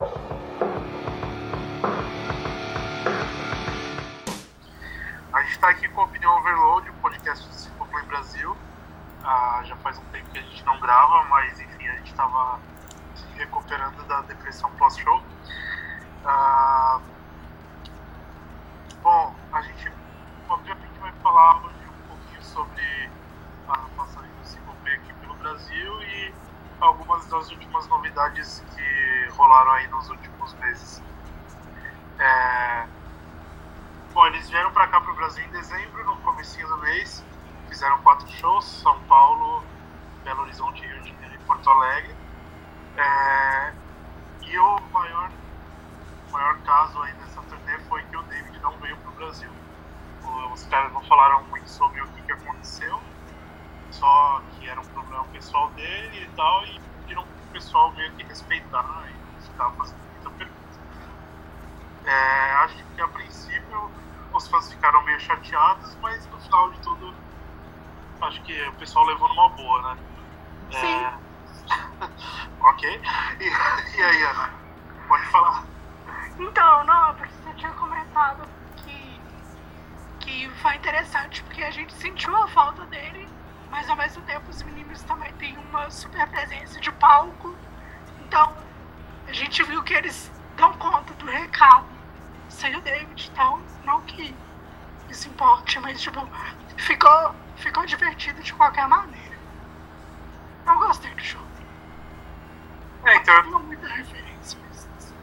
A gente está aqui com a Opinião Overload, o podcast do Cicloplay Brasil. Ah, já faz um tempo que a gente não grava, mas enfim, a gente estava se recuperando da depressão pós-show. Ah, bom, a gente obviamente vai falar hoje um pouquinho sobre a passagem do Cicloplay aqui pelo Brasil e algumas das últimas novidades que rolaram aí nos últimos meses. É, Bom, eles vieram para cá para o Brasil em dezembro, no comecinho do mês. Fizeram quatro shows, São Paulo, Belo Horizonte, Rio de Janeiro e Porto Alegre. É, e o maior, maior caso aí dessa turnê foi que o David não veio para o Brasil. Os caras não falaram muito sobre o que, que aconteceu, só que era um problema pessoal dele e tal, e pediram o pessoal meio que respeitar e ficar fazendo muita pergunta. É, acho que a princípio os fãs ficaram meio chateados, mas no final de tudo acho que o pessoal levou numa boa, né? Sim. É... ok. E, e aí, Ana? Pode falar. Então, não, porque você tinha comentado que, que foi interessante, porque a gente sentiu a falta dele, mas ao mesmo tempo os meninos também têm uma super presença de palco. Então, a gente viu que eles dão conta do recado sem o David, então não que isso importe, mas tipo, ficou, ficou divertido de qualquer maneira. Eu gostei do show. É, então, Não muita referência, mas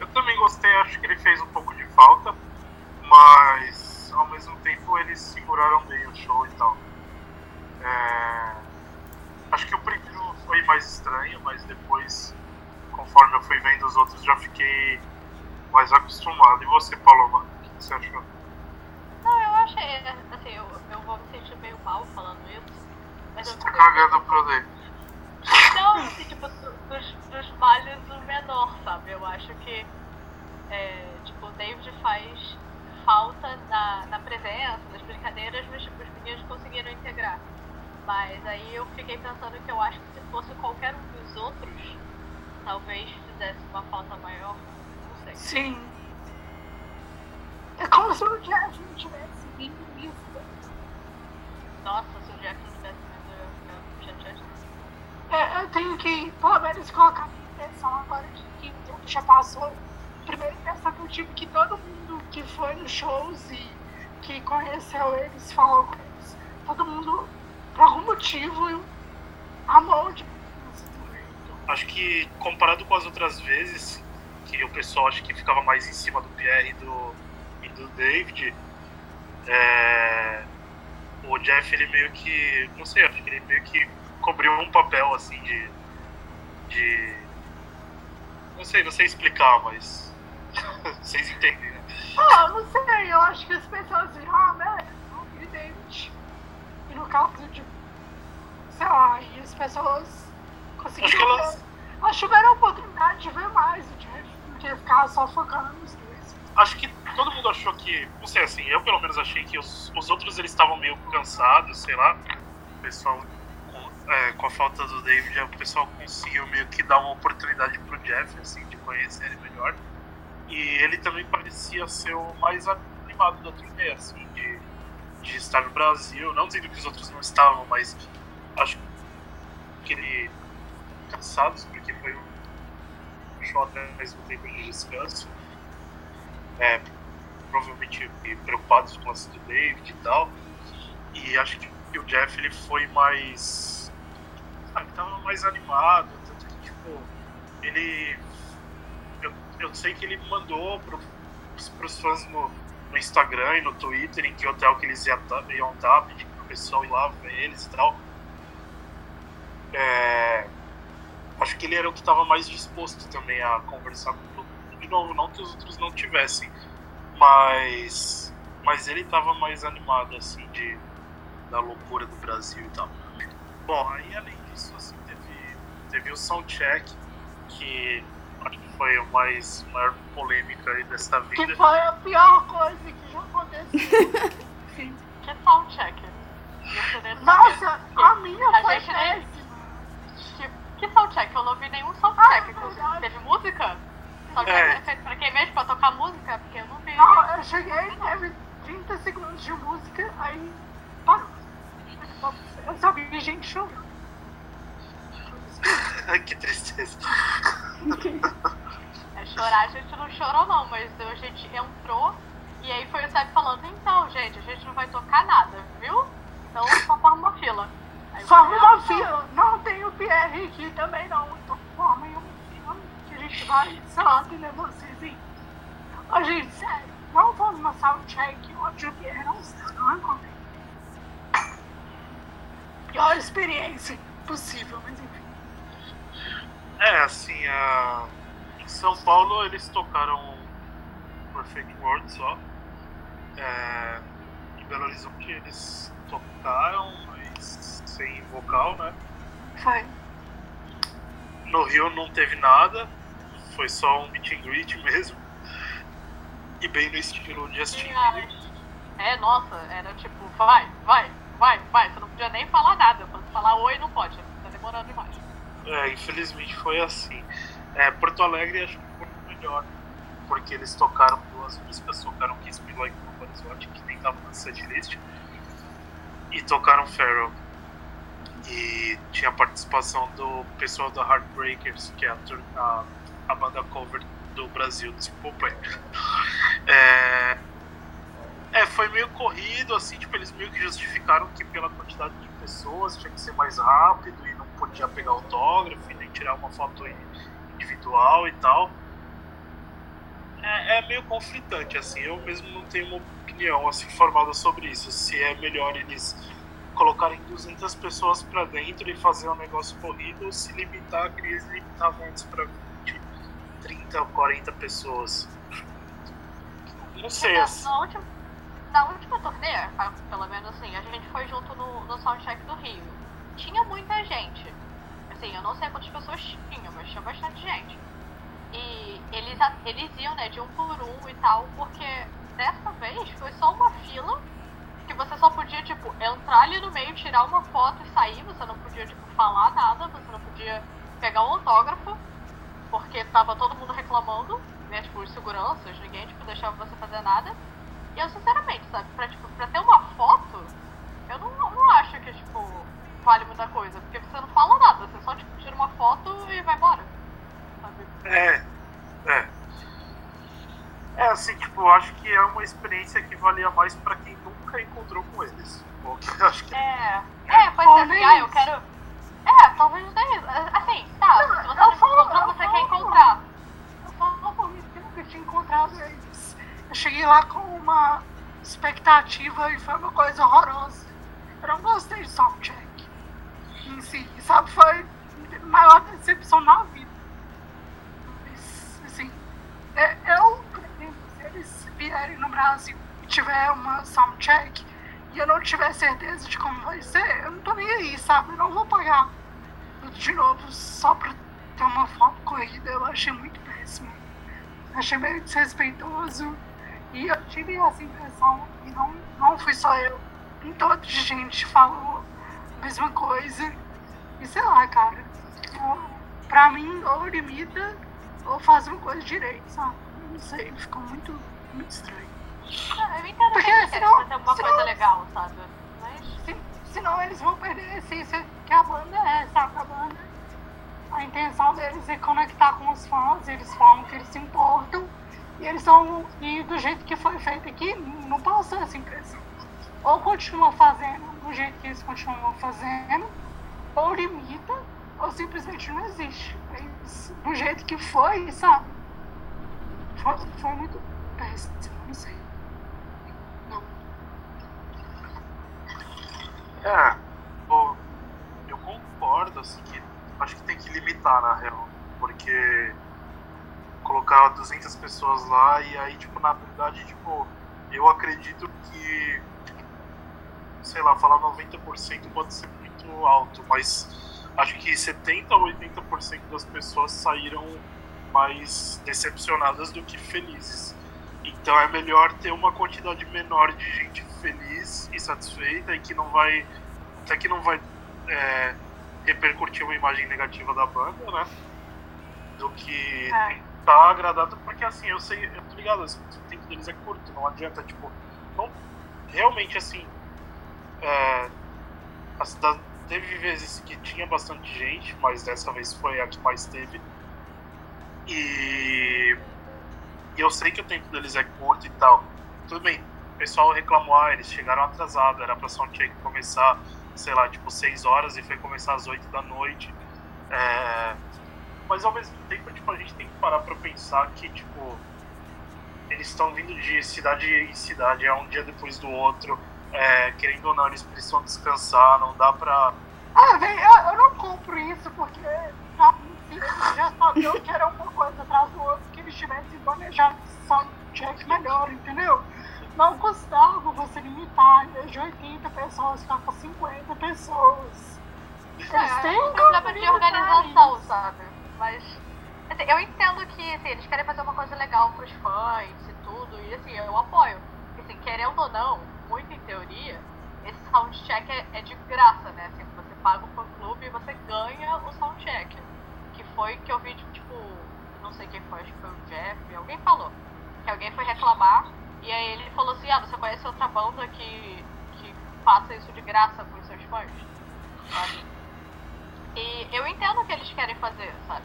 eu também gostei, acho que ele fez um pouco de falta, mas ao mesmo tempo eles seguraram bem o show e tal. É, Acho que o primeiro foi mais estranho, mas depois, conforme eu fui vendo os outros, já fiquei mais acostumado. E você, Paloma, o que você achou? Não, eu achei, assim, eu, eu vou me sentir meio mal falando isso. Mas Você eu tá cagando pro David. Não, assim, tipo, do- dos, dos males o menor, sabe? Eu acho que, é, tipo, o David faz falta na, na presença, nas brincadeiras, mas tipo, os meninos conseguiram integrar. Mas aí eu fiquei pensando que eu acho que se fosse qualquer um dos outros, talvez fizesse uma falta maior. Não sei. sim. É como se o Jeff não tivesse vindo isso. Nossa, se o Jackson tivesse vindo, eu ia ficar chateadíssima. É, eu tenho que, pelo menos, colocar minha impressão agora de que o tempo já passou. Primeira impressão que eu tive que todo mundo que foi nos shows e que conheceu eles, falou com eles, todo mundo, por algum motivo, amou de Acho que comparado com as outras vezes, que o pessoal acho que ficava mais em cima do Pierre e do, e do David, é, o Jeff ele meio que. não sei, acho que ele meio que cobriu um papel assim de. de. não sei, não sei explicar, mas. vocês entendem, né? Ah, não sei, eu acho que as pessoas viram, ah, né, evidente. No caso de, sei lá, e as pessoas conseguiram elas- elas tiveram a oportunidade de ver mais o Jeff, do que ficar só focando nos dois. acho que todo mundo achou que, não sei assim, eu pelo menos achei que os, os outros eles estavam meio cansados, sei lá. O pessoal, com, é, com a falta do David, o pessoal conseguiu meio que dar uma oportunidade pro Jeff, assim, de conhecer ele melhor. E ele também parecia ser o mais animado da turnê, assim, de, de estar no Brasil. Não dizendo que os outros não estavam, mas acho que ele cansados, porque foi um show até mesmo tempo de descanso é, provavelmente preocupados com o lance do David e tal. E acho que o Jeff ele foi mais. Sabe, tava mais animado. Tanto que, tipo, ele. Eu, eu sei que ele mandou pro, pros fãs no, no Instagram e no Twitter em que hotel que eles iam estar, iam estar pedindo pro pessoal ir lá ver eles e tal. É, acho que ele era o que estava mais disposto também a conversar com todo mundo. De novo, não que os outros não tivessem, mas, mas ele estava mais animado, assim, de, da loucura do Brasil e tal. Bom, aí além disso, assim, teve, teve o soundcheck, que acho que foi a mais maior polêmica aí dessa vida. Que foi a pior coisa que já aconteceu. Que soundcheck? checker. Nossa, a minha a foi gente nem, tipo, Que soundcheck? check? Eu não vi nenhum soundcheck. ah, check. É teve música? Fault é. é feito pra quem mesmo? Pra tocar música? Porque eu não vi. Não, eu cheguei, teve 30 segundos de música, aí. Eu só vi gente chorando. Chorar a gente não chorou não, mas a gente entrou e aí foi o Seb falando, então, gente, a gente não vai tocar nada, viu? Então só forma uma fila. Aí Forma falei, uma fila. Não tem o Pierre aqui também não. Então formem uma fila que a gente vai, sei lá, atender vocês aí. Ô gente, sério, não vamos uma soundcheck onde o Pierre não está, não é comigo. Pior experiência possível, mas enfim. É, assim, a... em São Paulo eles tocaram Perfect World só. É, Em Belo Horizonte eles tocaram, mas sem vocal, né? Foi. No Rio não teve nada, foi só um meet and greet mesmo. E bem no estilo Justin Bieber. É, nossa, era tipo, vai, vai, vai, vai. Você não podia nem falar nada. Quando falar oi, não pode. Tá demorando demais. É, infelizmente foi assim. É, Porto Alegre acho que foi melhor, porque eles tocaram duas músicas, tocaram Kiss Me Like Nobody's Watching, que nem tava na setlist, e tocaram Feral. E tinha a participação do pessoal da Heartbreakers, que é a, a, a banda cover do Brasil, Simple Plan. É, é, foi meio corrido, assim, tipo, eles meio que justificaram que pela quantidade de pessoas tinha que ser mais rápido e não podia pegar autógrafo e nem tirar uma foto individual e tal. É, é meio conflitante, assim, eu mesmo não tenho uma opinião assim formada sobre isso. Se é melhor eles colocarem 200 pessoas pra dentro e fazer um negócio corrido ou se limitar, que eles limitavam antes pra 20, 30 ou 40 pessoas. Não sei, na, assim. na última, na última turnê, pelo menos assim, a gente foi junto no, no Soundcheck do Rio. Tinha muita gente. Assim, eu não sei quantas pessoas tinham, mas tinha bastante gente. E eles, eles iam, né, de um por um e tal, porque dessa vez foi só uma fila que você só podia, tipo, entrar ali no meio, tirar uma foto e sair. Você não podia, tipo, falar nada, você não podia pegar um autógrafo, porque tava todo mundo reclamando, né, tipo, os seguranças, ninguém, tipo, deixava você fazer nada. E eu, sinceramente, sabe, pra, tipo, pra ter uma foto, eu não, não acho que, tipo, vale muita coisa, porque você não fala nada, você só, tipo, tira uma foto e vai embora. Sabe? É, é. É assim, tipo, eu acho que é uma experiência que valia mais pra quem nunca encontrou com eles. Porque acho que É, é, pois é, Talvez. assim, ah, eu quero. É, talvez isso. Assim, tá, Não, se você não falo- encontrou, você falo- quer encontrar. Eu falo por mim que eu nunca tinha encontrado eles. Eu cheguei lá com uma expectativa e foi uma coisa horrorosa. Eu não gostei de soundcheck em si, sabe? Foi a maior decepção na vida. Assim, eu, por exemplo, se eles vierem no Brasil e tiver uma soundcheck e eu não tiver certeza de como vai ser, eu não tô nem aí, sabe? Eu não vou pagar de novo só pra ter uma foto corrida. Eu achei muito péssimo. Achei meio desrespeitoso. E eu tive essa impressão, e não, não fui só eu. Tem toda gente falou mesma coisa. E sei lá, cara. pra mim, ou limita, ou faz uma coisa direito, sabe? Não sei, ficou muito, muito estranho. Ah, Eu entendo Porque que senão- fazer alguma senão- coisa legal, sabe? Mas. Se- senão eles vão perder a essência que a banda é, sabe? A banda. A intenção deles é conectar com os fãs, eles falam que eles se importam, e eles são. E do jeito que foi feito aqui, não passou essa impressão. Ou continua fazendo do jeito que eles continuam fazendo, ou limita, ou simplesmente não existe. Mas do jeito que foi, sabe? Foi, foi muito péssimo, não sei. Não. É, pô, eu concordo, assim, que acho que tem que limitar, na real, porque colocar 200 pessoas lá e aí, tipo, na verdade, tipo, eu acredito que, sei lá, falar 90% pode ser muito alto, mas acho que 70 ou 80% das pessoas saíram mais decepcionadas do que felizes. Então é melhor ter uma quantidade menor de gente feliz e satisfeita e que não vai. Até que não vai é, repercutir uma imagem negativa da banda, né? Do que É. tá agradado, porque assim, eu sei, eu tô ligado, assim, o tempo deles é curto, não adianta, tipo, não, realmente assim. É, a cidade teve vezes que tinha bastante gente, mas dessa vez foi a que mais teve. E, e eu sei que o tempo deles é curto e tal. Tudo bem, o pessoal reclamou, ah, eles chegaram atrasados, era pra soundcheck começar, sei lá, tipo 6 horas e foi começar às 8 da noite. É, mas ao mesmo tempo, tipo, a gente tem que parar pra pensar que, tipo, eles estão vindo de cidade em cidade, é um dia depois do outro. É, querendo ou não, eles precisam descansar, não dá pra. Ah, velho, eu, eu, não compro isso, porque eles já sabiam que era uma coisa atrás do outro, que eles tivessem planejado soundcheck melhor, entendeu? Não custava você limitar de 80 pessoas, ficar com 50 pessoas. Eles é, têm um problema de organização, isso. sabe? Mas assim, eu entendo que assim, eles querem fazer uma coisa legal pros fãs e tudo, e assim, eu apoio. Assim, querendo ou não, muito em teoria, esse soundcheck é, é de graça, né? Assim, você paga o fã clube e você ganha o soundcheck. Que foi que eu vi, tipo, não sei quem foi, acho que foi o Jeff, alguém falou. Que alguém foi reclamar e aí ele falou assim, ah, você conhece outra banda que, que faça isso de graça pros seus fãs? Sabe? E eu entendo o que eles querem fazer, sabe?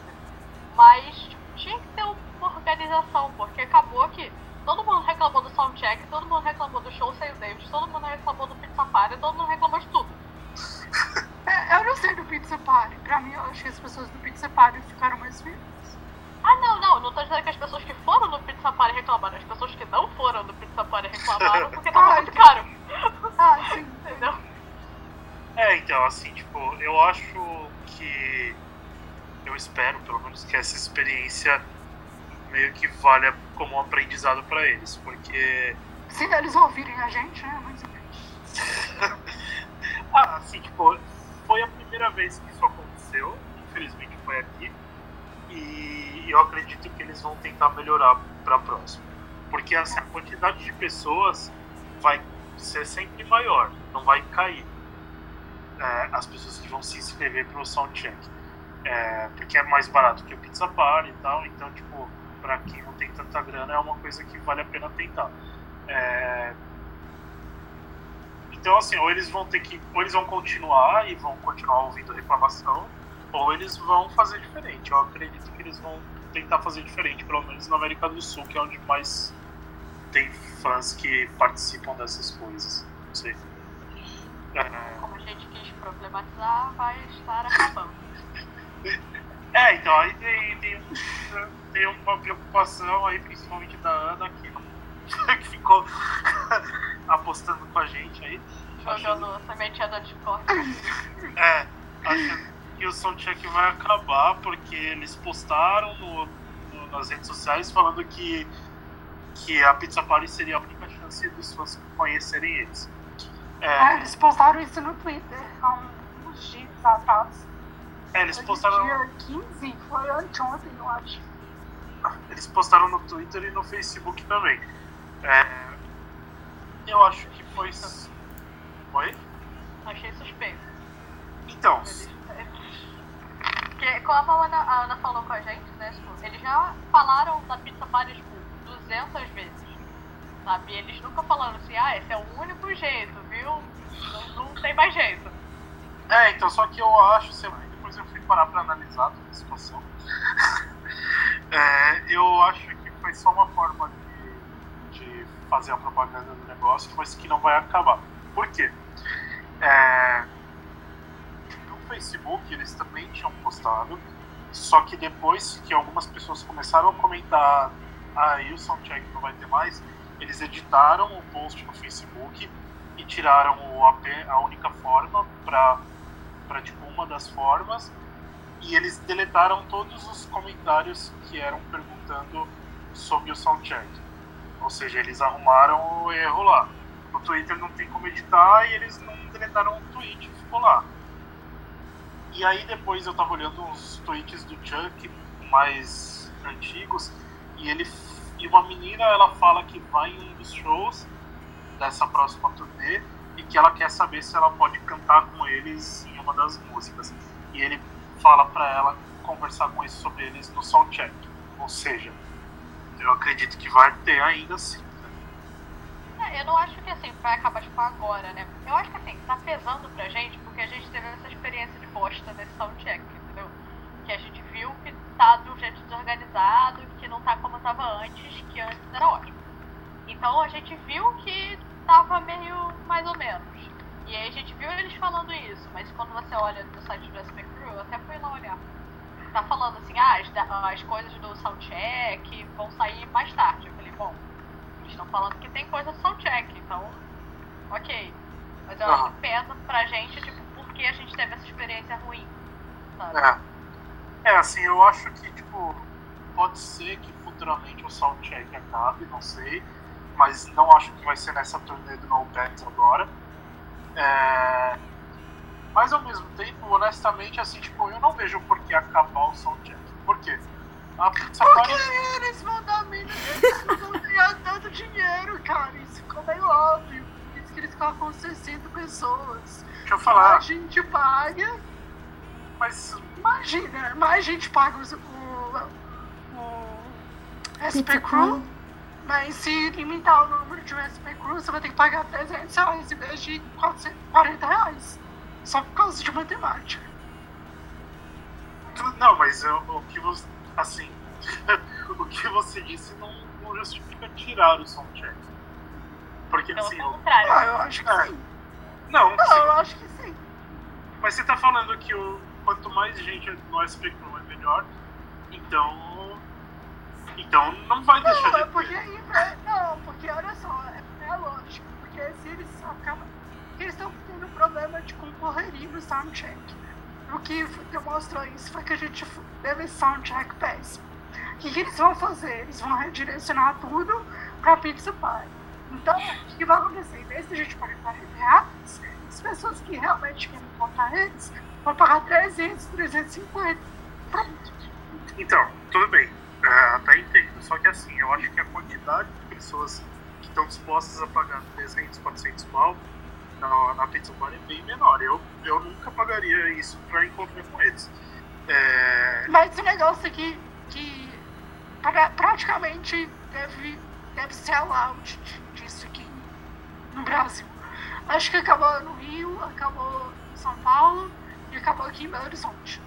Mas tipo, tinha que ter uma organização, porque acabou que todo mundo reclamou do soundcheck, todo mundo reclamou do show sem o David, todo mundo reclamou do Pizza Party, todo mundo reclamou de tudo. É, eu não sei do Pizza Party. Pra mim, eu acho que as pessoas do Pizza Party ficaram mais felizes. Ah, não, não. Não tô dizendo que as pessoas que foram no Pizza Party reclamaram. As pessoas que não foram no Pizza Party reclamaram porque tava ah, muito caro. Ah, sim. Entendeu? É, então, assim, tipo, eu acho que. Eu espero, pelo menos, que essa experiência meio que valha como um aprendizado para eles, porque. Se eles ouvirem a gente, né? Menos. ah, assim, tipo, foi a primeira vez que isso aconteceu, infelizmente foi aqui, e eu acredito que eles vão tentar melhorar para a próxima. Porque assim, a quantidade de pessoas vai ser sempre maior, não vai cair. É, as pessoas que vão se inscrever para o Soundcheck. É, porque é mais barato que o Pizza Party e tal, então, tipo, para quem não tem tanta grana, é uma coisa que vale a pena tentar. É... Então, assim, ou eles vão ter que, ou eles vão continuar e vão continuar ouvindo reclamação, ou eles vão fazer diferente. Eu acredito que eles vão tentar fazer diferente, pelo menos na América do Sul, que é onde mais tem fãs que participam dessas coisas. Não sei. É... Como a gente quis problematizar, vai estar acabando. É, então, aí tem, tem, uma preocupação aí, principalmente da Ana, que, que ficou apostando com a gente aí. Jogando achando... sementinha da Discord. É, achando que o soundcheck vai acabar, porque eles postaram no, no, nas redes sociais falando que, que a Pizza Party seria a única chance dos fãs conhecerem eles. É, ah, eles postaram isso no Twitter há uns dias atrás. É, eles postaram. Dia 15, foi anteontem, eu acho. Eles postaram no Twitter e no Facebook também. É, eu acho que foi. Oi? Achei suspeito. Então. Porque, como a Ana, a Ana falou com a gente, né? Tipo, eles já falaram da Pizza Party, tipo, 200 vezes. Sabe? E eles nunca falaram assim, ah, esse é o único jeito, viu? Não, não tem mais jeito. É, então, só que eu acho, sei lá, depois eu fui parar pra analisar toda a situação. é, eu acho que foi só uma forma de, de, fazer a propaganda do negócio, mas que não vai acabar. Por quê? É, no Facebook eles também tinham postado, só que depois que algumas pessoas começaram a comentar aí ah, o Soundcheck não vai ter mais, eles editaram o post no Facebook e tiraram o AP, a única forma para para tipo uma das formas e eles deletaram todos os comentários que eram perguntando sobre o soundcheck. Ou seja, eles arrumaram o erro lá. No Twitter não tem como editar e eles não deletaram o tweet, ficou lá. E aí depois eu tava olhando uns tweets do Chuck mais antigos e ele e uma menina ela fala que vai em um dos shows dessa próxima turnê e que ela quer saber se ela pode cantar com eles em uma das músicas. E ele fala para ela conversar com eles sobre eles no soundcheck. Ou seja, eu acredito que vai ter ainda sim. Né? É, eu não acho que assim, vai acabar tipo agora, né? Eu acho que assim, tá pesando pra gente porque a gente teve essa experiência de bosta nesse soundcheck, entendeu? Que a gente viu que tá um jeito desorganizado, que não tá como tava antes, que antes era ótimo. Então a gente viu que tava meio mais ou menos. E aí a gente viu eles falando isso, mas quando você olha no site do SP Crew, eu até fui lá olhar. Tá falando assim, ah, as, as coisas do soundcheck vão sair mais tarde. Eu falei, bom, eles estão falando que tem coisa do soundcheck, então, ok. Mas eu acho que pesa pra gente, tipo, porque a gente teve essa experiência ruim, sabe? É. é, assim, eu acho que, tipo, pode ser que futuramente o soundcheck acabe, não sei. Mas não acho que vai ser nessa turnê do No Pets agora. É... Mas ao mesmo tempo, honestamente, assim, tipo, eu não vejo por que acabar o soundcheck. Por quê? A pizza Porque eles vão dar menos, eles não ganhar tanto dinheiro, cara. Isso ficou meio óbvio. Por isso que eles ficam com 60 pessoas. Deixa eu falar. A gente paga. Mas. Imagina, mais gente paga o, o, o SP Crew. Mas se limitar o número de USB Crew, você vai ter que pagar 300 reais em vez de 40 reais. Só por causa de matemática. Não, mas eu, o que você. Assim. o que você disse não, não justifica tirar o soundcheck. Porque assim. Eu, ah, eu acho que é. sim. Não, não eu acho que sim. Mas você tá falando que o, quanto mais gente no SP Crew é melhor, então então não vai deixar não, de é porque, é, Não, porque olha só, é, é lógico, porque se eles acabam. Eles estão tendo problema de concorreria no soundcheck. O que demonstrou isso foi que a gente teve soundcheck péssimo. O que, que eles vão fazer? Eles vão redirecionar tudo para Pizza Pie. Então, o que vai acontecer? Em vez de a gente pagar 40 reais, as pessoas que realmente querem encontrar eles vão pagar 300, 350. Pronto. Então, tudo bem é, até entendo. Só que assim, eu acho que a quantidade de pessoas que estão dispostas a pagar 300, 400 pau na, na Bar é bem menor. Eu, eu nunca pagaria isso para encontrar com eles. É... Mas o negócio aqui que pra, praticamente deve, deve ser a loud disso aqui no Brasil. Acho que acabou no Rio, acabou em São Paulo e acabou aqui em Belo Horizonte.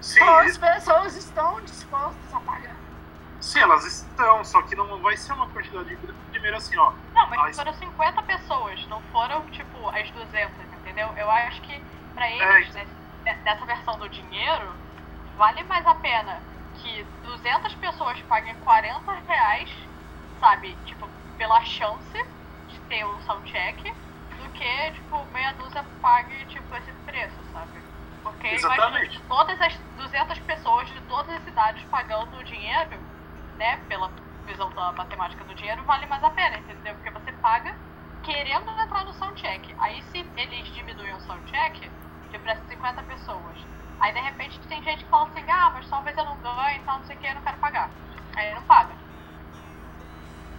Sim, então, as pessoas estão dispostas a pagar. Sim, elas estão, só que não vai ser uma quantidade de primeiro assim, ó. Mas foram 50 pessoas, não foram, tipo, as 200, entendeu? Eu acho que pra eles, é. né, nessa versão do dinheiro, vale mais a pena que 200 pessoas paguem 40 reais, sabe? Tipo, pela chance de ter um soundcheck, do que, tipo, meia dúzia pague, tipo, esse preço, sabe? Porque Exatamente. imagina todas as 200 pessoas de todas as cidades pagando o dinheiro né, pela visão da matemática do dinheiro, vale mais a pena, entendeu? Porque você paga querendo entrar no soundcheck. Aí se eles diminuem o soundcheck, de para 50 pessoas. Aí de repente tem gente que fala assim, ah, mas talvez eu não ganhe, então não sei o que, eu não quero pagar. Aí não paga.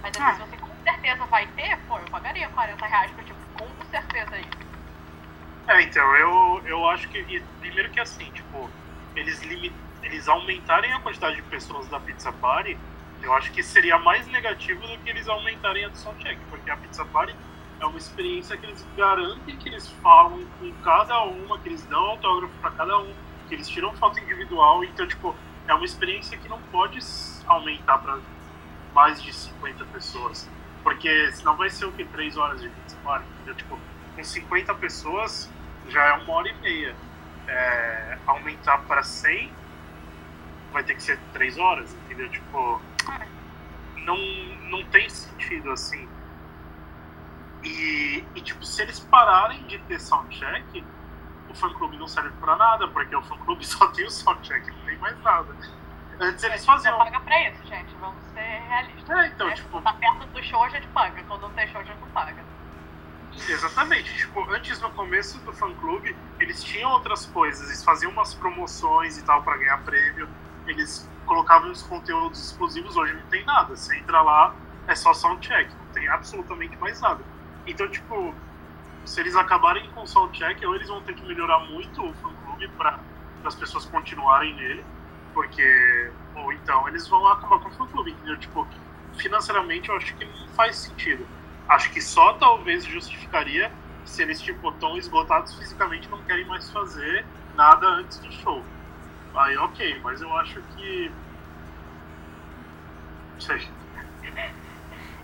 Mas assim, ah. se você com certeza vai ter, pô, eu pagaria 40 reais pra tipo, com certeza isso. É, então, eu, eu acho que. Primeiro que assim, tipo, eles limitam eles aumentarem a quantidade de pessoas da Pizza Party, eu acho que seria mais negativo do que eles aumentarem a do Soundcheck, porque a Pizza Party é uma experiência que eles garantem que eles falam com cada uma, que eles dão autógrafo para cada um, que eles tiram foto individual, então, tipo, é uma experiência que não pode aumentar para mais de 50 pessoas, porque senão vai ser o que? 3 horas de Pizza Party, entendeu? Tipo, com 50 pessoas já é uma hora e meia. É, aumentar para 100 vai ter que ser três horas, entendeu? Tipo, não, não tem sentido assim. E, e, tipo, se eles pararem de ter soundcheck, o fã clube não serve pra nada, porque o fã clube só tem o soundcheck, não tem mais nada. Antes eles faziam. Você paga pra isso, gente, vamos ser realistas. É, então, né? tipo. Tá perto do show, a gente paga. Quando não tem show, a gente não paga. Exatamente. Tipo, antes no começo do fã clube, eles tinham outras coisas, eles faziam umas promoções e tal para ganhar prêmio eles colocavam os conteúdos exclusivos, hoje não tem nada. Você entra lá, é só soundcheck, não tem absolutamente mais nada. Então, tipo, se eles acabarem com o soundcheck, ou eles vão ter que melhorar muito o fã-clube para as pessoas continuarem nele, porque, ou então eles vão acabar com o fã-clube, entendeu? Tipo, financeiramente eu acho que não faz sentido. Acho que só talvez justificaria se eles tipo estão esgotados fisicamente não querem mais fazer nada antes do show. Aí ok, mas eu acho que. Não sei.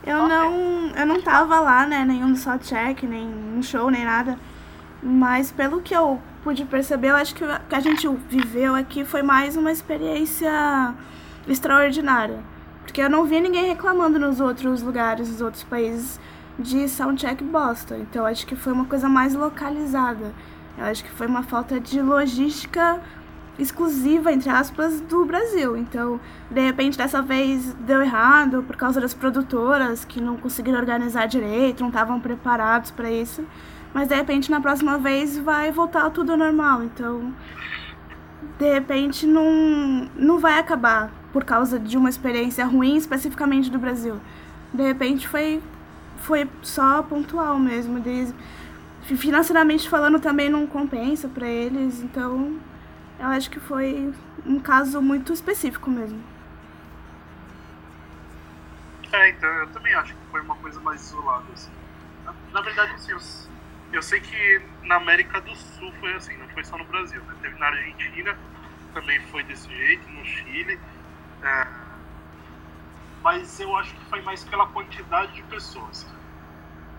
Eu não, eu não tava lá, né, nenhum do Soundcheck, nem um show, nem nada. Mas pelo que eu pude perceber, eu acho que o que a gente viveu aqui foi mais uma experiência extraordinária. Porque eu não vi ninguém reclamando nos outros lugares, nos outros países, de soundcheck bosta. Então acho que foi uma coisa mais localizada. Eu acho que foi uma falta de logística exclusiva, entre aspas, do Brasil. Então, de repente, dessa vez deu errado por causa das produtoras que não conseguiram organizar direito, não estavam preparados para isso. Mas de repente, na próxima vez, vai voltar tudo ao normal. Então, de repente, não, não vai acabar por causa de uma experiência ruim, especificamente do Brasil. De repente, foi, foi só pontual mesmo. Eles, financeiramente falando, também não compensa para eles. Então, eu acho que foi um caso muito específico mesmo. É, então, eu também acho que foi uma coisa mais isolada. Assim. Na, na verdade, assim, eu, eu, sei que na América do Sul foi assim, não foi só no Brasil. Né? Teve na Argentina, também foi desse jeito, no Chile. É, mas eu acho que foi mais pela quantidade de pessoas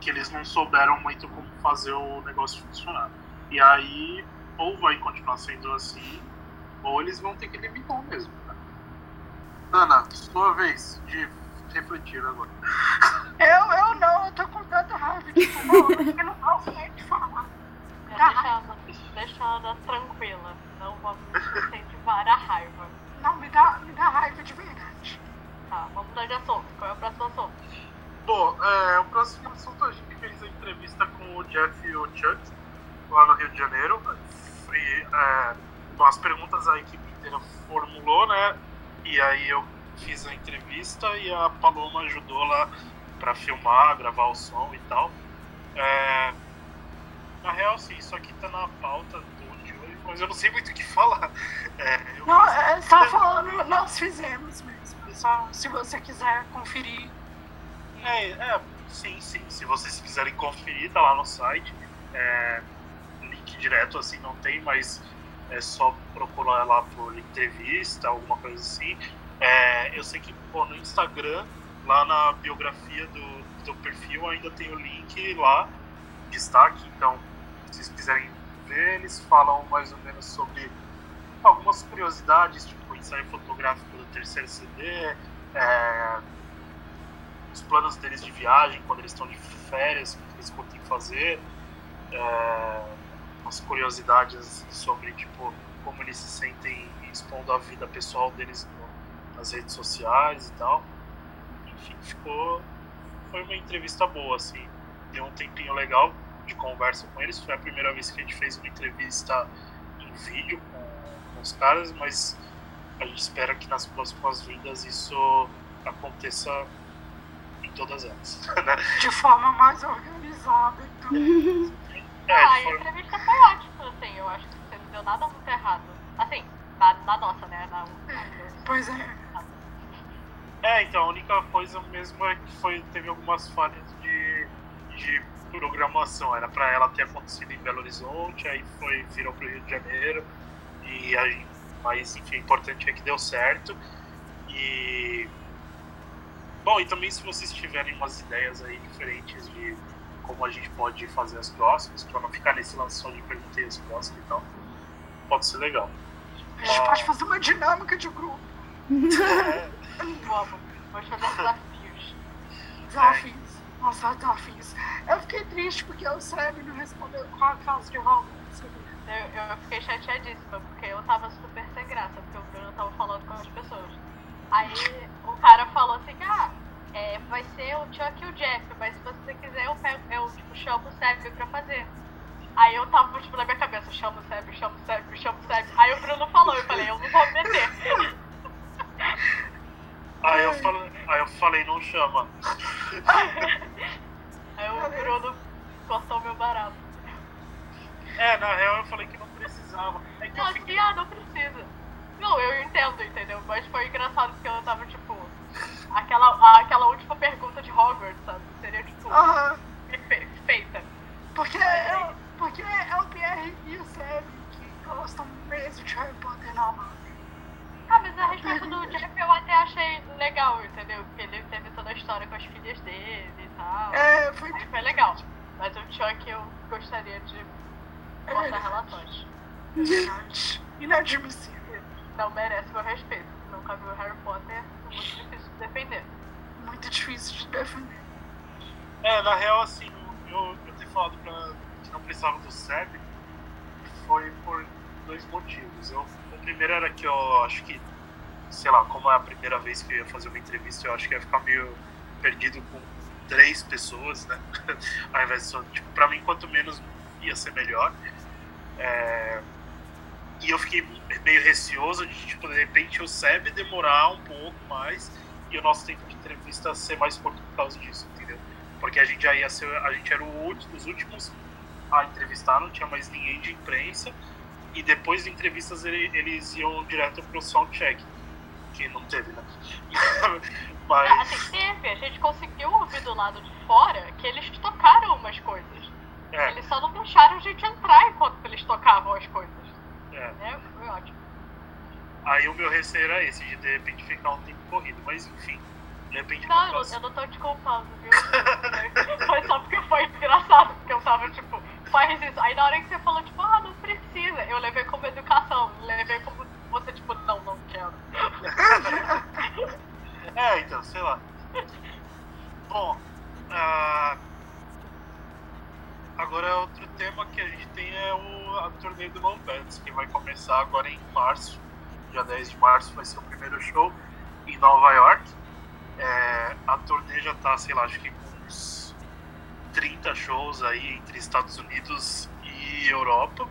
que eles não souberam muito como fazer o negócio funcionar. E aí ou vai continuar sendo assim, ou eles vão ter que limitar mesmo. Né? Ana, sua vez de refletir agora. Eu, eu não, eu tô com tanta raiva de falar, eu não posso nem te falar. Deixa, deixa a Ana tranquila, não vamos incentivar a raiva. Não, me dá, me dá raiva de verdade. Tá, vamos mudar de assunto. Qual é o próximo assunto? Bom, é, o próximo assunto a gente fez a entrevista com o Jeff e o Chuck lá no Rio de Janeiro e é, as perguntas a equipe inteira formulou, né? E aí eu fiz a entrevista e a Paloma ajudou lá para filmar, gravar o som e tal. É, na real, sim, isso aqui tá na pauta do de hoje, mas eu não sei muito o que falar. É, não, é, tá falando, nós fizemos mesmo. Só se você quiser conferir. É, é, sim, sim. Se vocês quiserem conferir, tá lá no site. É, direto assim não tem, mas é só procurar lá por entrevista, alguma coisa assim. É, eu sei que pô, no Instagram, lá na biografia do, do perfil, ainda tem o link lá, destaque, então se vocês quiserem ver, eles falam mais ou menos sobre algumas curiosidades, tipo o ensaio fotográfico do terceiro CD, é, os planos deles de viagem, quando eles estão de férias, o que eles podem fazer. É, umas curiosidades sobre tipo como eles se sentem expondo a vida pessoal deles nas redes sociais e tal. Enfim, ficou foi uma entrevista boa assim. Deu um tempinho legal de conversa com eles. Foi a primeira vez que a gente fez uma entrevista em vídeo com, com os caras, mas a gente espera que nas próximas vindas isso aconteça em todas elas. Né? De forma mais organizada. Então. É, ah, a entrevista foi ótima, assim, eu acho que você não deu nada muito errado. Assim, na, na nossa, né? Na, pois é. É, então, a única coisa mesmo é que foi, teve algumas falhas de, de programação. Era para ela ter acontecido em Belo Horizonte, aí foi, virou pro Rio de Janeiro. E aí, mas enfim, o importante é que deu certo. E. Bom, e também se vocês tiverem umas ideias aí diferentes de como a gente pode fazer as próximas, para não ficar nesse lance só de perguntar as próximas e tal. Pode ser legal. A gente ah, pode fazer uma dinâmica de grupo. É. Vamos, pode fazer desafios. Desafios. Nossa, desafios. Eu fiquei triste porque o Seb não respondeu qual a causa de Hogwarts. Eu, eu fiquei chateadíssima, porque eu tava super sem graça, porque o Bruno tava falando com as pessoas. Aí o cara falou assim, ah, é, vai ser o Chuck e o Jeff, mas se você quiser, eu, pego, eu tipo, chamo o Seb pra fazer. Aí eu tava, tipo, na minha cabeça, chamo o Seb, chamo o Seb, chamo o Seb. Aí o Bruno falou, eu falei, eu não vou meter. Aí eu falei, aí eu falei não chama. aí o Bruno cortou meu barato. É, na real eu falei que não precisava. É que não, fiquei... assim, ah, não precisa. Não, eu entendo, entendeu? Mas foi engraçado porque eu tava, tipo, aquela, aquela última pergunta de Hogwarts, sabe? Seria tipo tipo, Aham. feita. Porque, é, porque é o Pierre e o Seb que gostam mesmo de Harry Potter normal. Ah, mas a respeito do Jeff eu até achei legal, entendeu? Porque ele teve toda a história com as filhas dele e tal. É, foi Aí foi legal. Mas o Chuck eu gostaria de mostrar relações. verdade. Inadmissível. Não merece meu respeito. Nunca viu Harry Potter, é muito difícil de defender. Muito difícil de defender. É, na real, assim, eu, eu ter falado pra, que não precisava do Seb foi por dois motivos. Eu, o primeiro era que eu acho que, sei lá, como é a primeira vez que eu ia fazer uma entrevista, eu acho que ia ficar meio perdido com três pessoas, né? Ao invés de só, tipo, pra mim, quanto menos ia ser melhor. É, e eu fiquei meio receoso de, tipo, de repente o Seb demorar um pouco mais e o nosso tempo de entrevista ser mais curto por causa disso, entendeu? Porque a gente já ia ser, a gente era último, os últimos a entrevistar, não tinha mais ninguém de imprensa e depois de entrevistas ele- eles iam direto pro soundcheck, que não teve, né? Mas, Assim, teve, a gente conseguiu ouvir do lado de fora que eles tocaram umas coisas. é, Eles só não deixaram a gente entrar enquanto eles tocavam as coisas. É. Né? Foi ótimo. Aí o meu receio era esse, de de repente ficar um tempo corrido, mas enfim, de repente Não, eu, eu não tô te culpando, viu? foi só porque foi engraçado, porque eu tava tipo, faz isso. Aí na hora que você falou, tipo, ah, não precisa, eu levei como educação, levei como você, tipo, não, não quero. É, então, sei lá. Bom, ah, agora outro tema que a gente tem é o, turnê do Bands, que vai começar agora em março. Dia 10 de março vai ser o primeiro show em Nova York. É, a turnê já tá, sei lá, acho que com uns 30 shows aí entre Estados Unidos e Europa.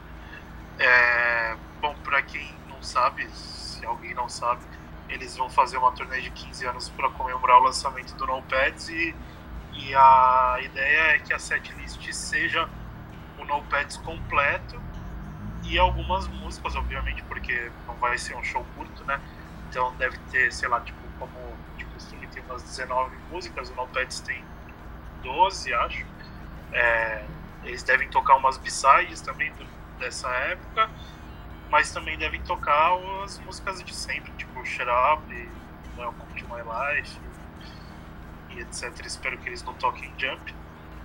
É, bom, pra quem não sabe, se alguém não sabe, eles vão fazer uma turnê de 15 anos para comemorar o lançamento do No Pads e, e a ideia é que a setlist seja o No Pads completo e algumas músicas, obviamente, porque não vai ser um show curto, né? Então deve ter, sei lá, tipo, como de costume tem umas 19 músicas, o No Pads tem 12, acho. É, eles devem tocar umas b-sides também do- dessa época mas também devem tocar as músicas de sempre, tipo Shut Up, e Welcome to My Life e etc. Espero que eles não toquem Jump,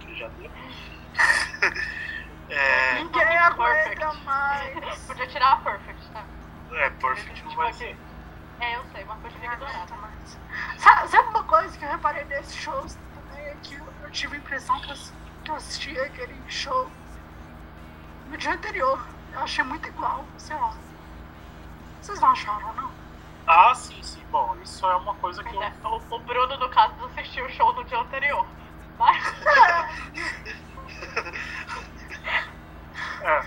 que já deu. é, Ninguém aguenta mais. Podia tirar a Perfect, né? é, Perfect não vai ser. É, eu sei, mas podia Ninguém ignorar. aguenta mais. Sa- Sabe uma coisa que eu reparei nesses shows também? É que eu, tive a impressão que eu, que eu assisti aquele show no dia anterior. Eu achei muito igual, sei lá. Vocês não acharam, não? Ah, sim, sim. Bom, isso é uma coisa que eu. É, O, o Bruno, no caso, assistiu o show do dia anterior. Mas. É,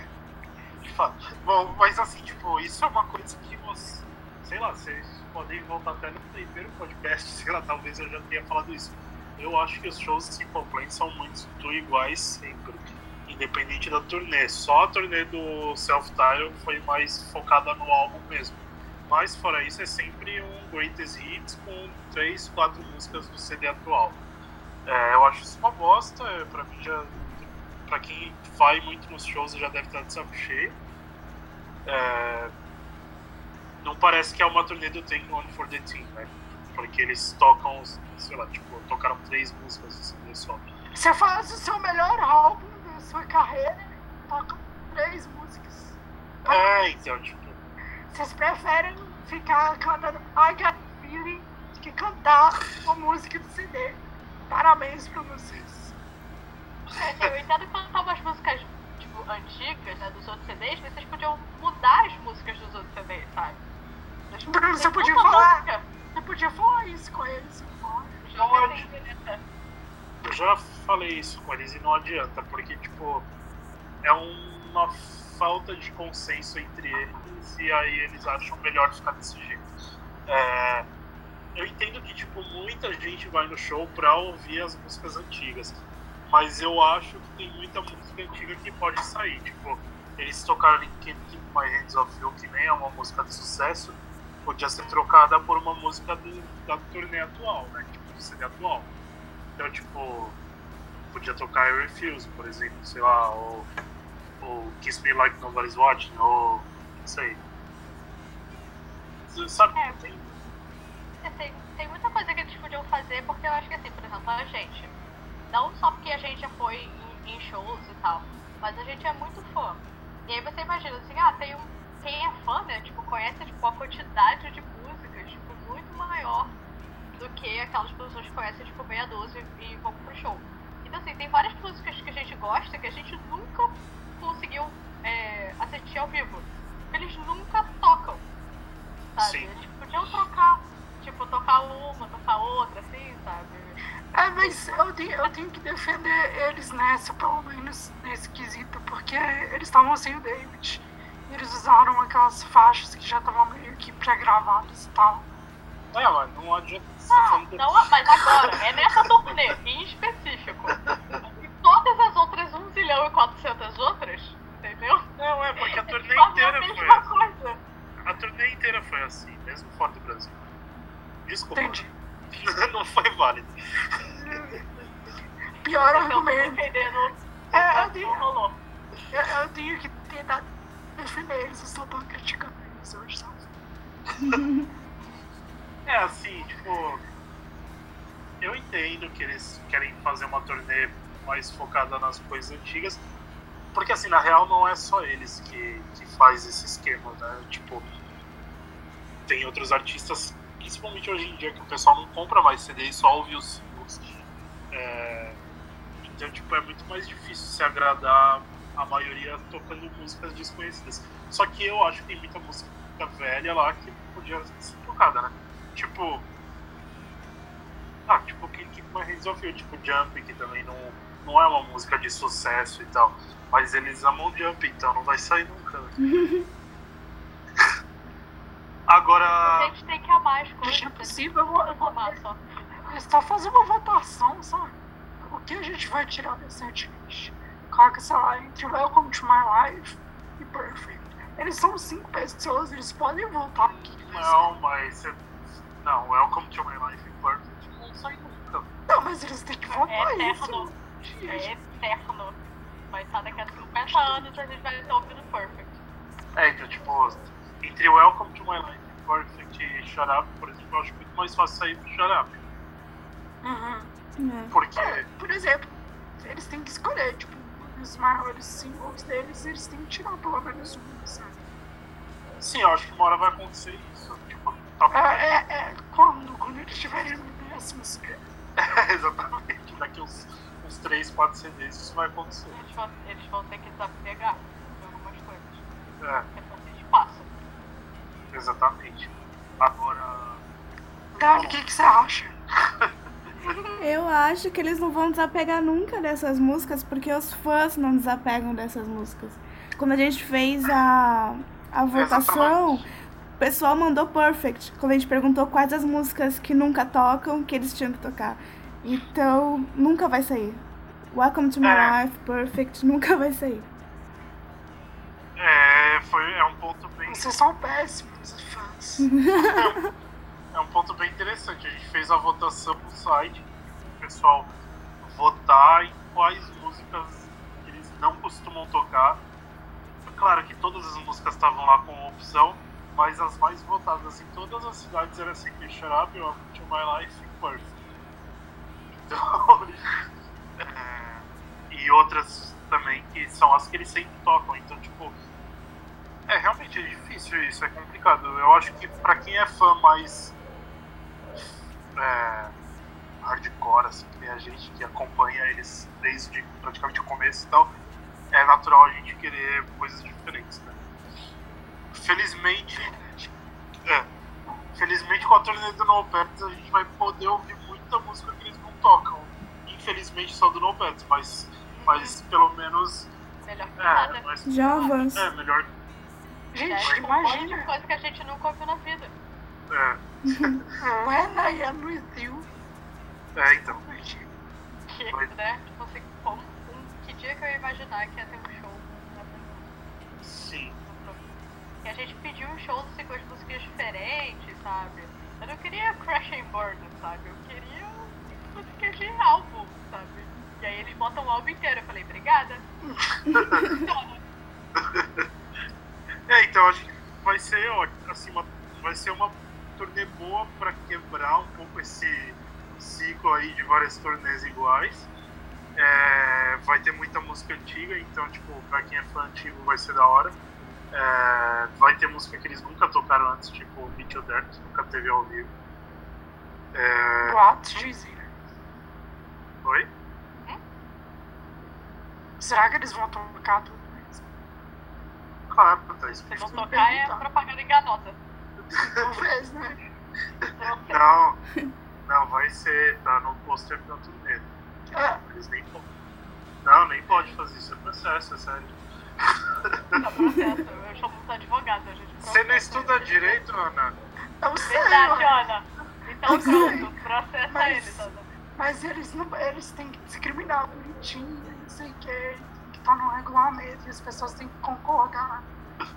de fato. Bom, mas assim, tipo, isso é uma coisa que você. Sei lá, vocês podem voltar até no primeiro podcast, sei lá, talvez eu já tenha falado isso. Eu acho que os shows de Simple Plan são muito iguais sempre, independente da turnê. Só a turnê do Self-Title foi mais focada no álbum mesmo. Mas fora isso, é sempre um Greatest Hits com três, quatro músicas do CD atual. É, eu acho isso uma bosta, é, pra mim já pra quem vai muito nos shows já deve estar de saco cheio. É, não parece que é uma turnê do Take One for the Team, né? Porque eles tocam, sei lá, tipo, tocaram três músicas assim, CD só. Você faz o seu melhor álbum da sua carreira, toca três músicas. É, então, tipo, Vocês preferem ficar cantando I Got Feeling do que cantar a música do CD. Parabéns pra vocês. É, Eu entendo cantar umas músicas, tipo, antigas, né, dos outros CDs, mas vocês podiam mudar as músicas dos outros CDs, sabe? Mas, Bruno, você podia falar. música. Você podia falar isso com eles. Não Não, entendi, né? eu já falei isso com eles e não adianta, porque, tipo, é uma falta de consenso entre eles e aí eles acham melhor ficar desse jeito. É, eu entendo que, tipo, muita gente vai no show pra ouvir as músicas antigas, mas eu acho que tem muita música antiga que pode sair. Tipo, eles tocaram em Can't Keep My Hands Off You, que nem é uma música de sucesso, podia ser trocada por uma música do, da turnê atual, né? Tipo, do CD atual. Então, tipo, podia tocar I Refuse, por exemplo, sei lá, ou, ou Kiss Me Like Nobody's Watching, ou não sei. Sabe? É, tem, assim, tem muita coisa que eles podiam fazer, porque eu acho que assim, por exemplo, a gente, não só porque a gente já foi em, em shows e tal, mas a gente é muito fã. E aí você imagina assim, ah, tem um. Quem é fã, né? Tipo, conhece tipo, a quantidade de músicas, tipo, muito maior do que aquelas pessoas que conhecem, tipo, meia dúzia e vão pro show. Então assim, tem várias músicas que a gente gosta que a gente nunca conseguiu é, assistir ao vivo. Eles nunca tocam. Sabe? Sim. Eles podiam trocar, tipo, tocar uma, tocar outra, assim, sabe? É, mas eu tenho, eu tenho que defender eles nessa, pelo menos nesse quesito, porque eles estavam sem o David. E eles usaram aquelas faixas que já estavam meio que pré-gravadas e tal. É, mas não adianta. Ah, não, mas agora, é nessa turnê em específico. Todas as outras 1 zilhão e 400 outras, entendeu? Não, é porque a turnê inteira a foi assim. coisa. A turnê inteira foi assim, mesmo fora do Brasil. Desculpa. Entendi. não foi válido. Pior argumento. É, eu não tenho, rolou. eu, eu tenho que tentar defender eles, eu só tô criticando eles hoje, sabe? É assim, tipo. Eu entendo que eles querem fazer uma turnê mais focada nas coisas antigas. Porque assim, na real não é só eles que, que faz esse esquema, né? Tipo, tem outros artistas, principalmente hoje em dia, que o pessoal não compra mais CD e só ouve os singles. É, então, tipo, é muito mais difícil se agradar a maioria tocando músicas desconhecidas. Só que eu acho que tem muita música velha lá que podia ser tocada, né? Tipo. Ah, tipo My Hands Off You, tipo Jump, que também não, não é uma música de sucesso e tal. Mas eles amam Jump, então não vai sair nunca. né? A Agora. gente tem que amar as coisas. É possível, eu vou, eu vou amar só. só fazer uma votação, sabe? O que a gente vai tirar desse setlist? Coloca, sei lá, entre Welcome to My Life e Perfect. Eles são cinco pessoas, eles podem voltar aqui. Não, mas. Não, Welcome to My Life in Perfect não sai nunca. Não, mas eles têm que voltar É isso. eterno. É eterno. Vai estar daqui a 50 anos a gente vai estar ouvindo Perfect. É, então, tipo, entre Welcome to My Life in Perfect e Shut Up, por exemplo, eu acho muito mais fácil sair do Shut Up. Uhum. É. Porque. É, por exemplo, eles têm que escolher, tipo, os maiores singles deles, eles têm que tirar pelo menos um, sabe? Sim, eu acho que uma hora vai acontecer isso. Tipo, tá É, é, é quando? Quando eles estiverem no décimo CD. Exatamente. Daqui uns, uns 3, 4 CDs isso vai acontecer. Eles vão, eles vão ter que desapegar de algumas coisas. É, É de espaço. exatamente. Agora. Dani, o que, que você acha? Eu acho que eles não vão desapegar nunca dessas músicas, porque os fãs não desapegam dessas músicas. Quando a gente fez a, a votação, o pessoal mandou Perfect. Quando a gente perguntou quais as músicas que nunca tocam, que eles tinham que tocar. Então, nunca vai sair. Welcome to My É. Life, Perfect, nunca vai sair. É, foi, é um ponto bem. Vocês são péssimos, fãs. É um ponto bem interessante. A gente fez a votação no site, o pessoal votar em quais músicas eles não costumam tocar. Claro que todas as músicas estavam lá como opção, mas as mais votadas em todas as cidades era sempre Shut Up, Welcome to My Life e Perfect. Então, é, e outras também que são as que eles sempre tocam. Então, tipo, é realmente é difícil isso, é complicado. Eu acho que pra quem é fã mais é, hardcore, assim, que a gente que acompanha eles desde praticamente o começo e tal, é natural a gente querer coisas diferentes, né? Felizmente, é, felizmente com a turnê do No Pets a gente vai poder ouvir muita música que eles não tocam. Infelizmente só do No Pets, mas, mas pelo menos Melhor que é, nada. mas, Já avança. é melhor. Gente, É, um de imagina. coisa que a gente nunca ouviu na vida. É, I am with you. é então. Que, Foi. né? Tipo assim, como, um, que dia que eu ia imaginar que ia ter um show na Sim. E a gente pediu um show assim, com as músicas diferentes, sabe? Eu não queria Crash and Burn, sabe? Eu queria música de álbum, sabe? E aí eles montam o álbum inteiro. Eu falei, obrigada. É, então acho que vai ser ótimo, assim, uma, vai ser uma turnê boa pra quebrar um pouco esse ciclo aí de várias turnês iguais. É, vai ter muita música antiga, então tipo, pra quem é fã antigo vai ser da hora. É, vai ter música que eles nunca tocaram antes, tipo Meet You There, que nunca teve ao vivo. É, né? oi? Será que eles vão tocar tudo mesmo? Claro, tá Se não explícito. tocar é propaganda enganosa. Talvez, né? Não, não, vai ser, tá no pôster da turnê. É, Eles nem podem. Não, nem pode fazer isso, é processo, é sério. Tá processo. Eu chamo os advogados, a gente Você não estuda eles. direito, Ana? eu sei, Verdade. Ana. Então pronto, processa Mas- eles, Ana. mas eles, não, eles têm que discriminar bonitinho, não sei o que, que tá no regulamento e as pessoas têm que concordar.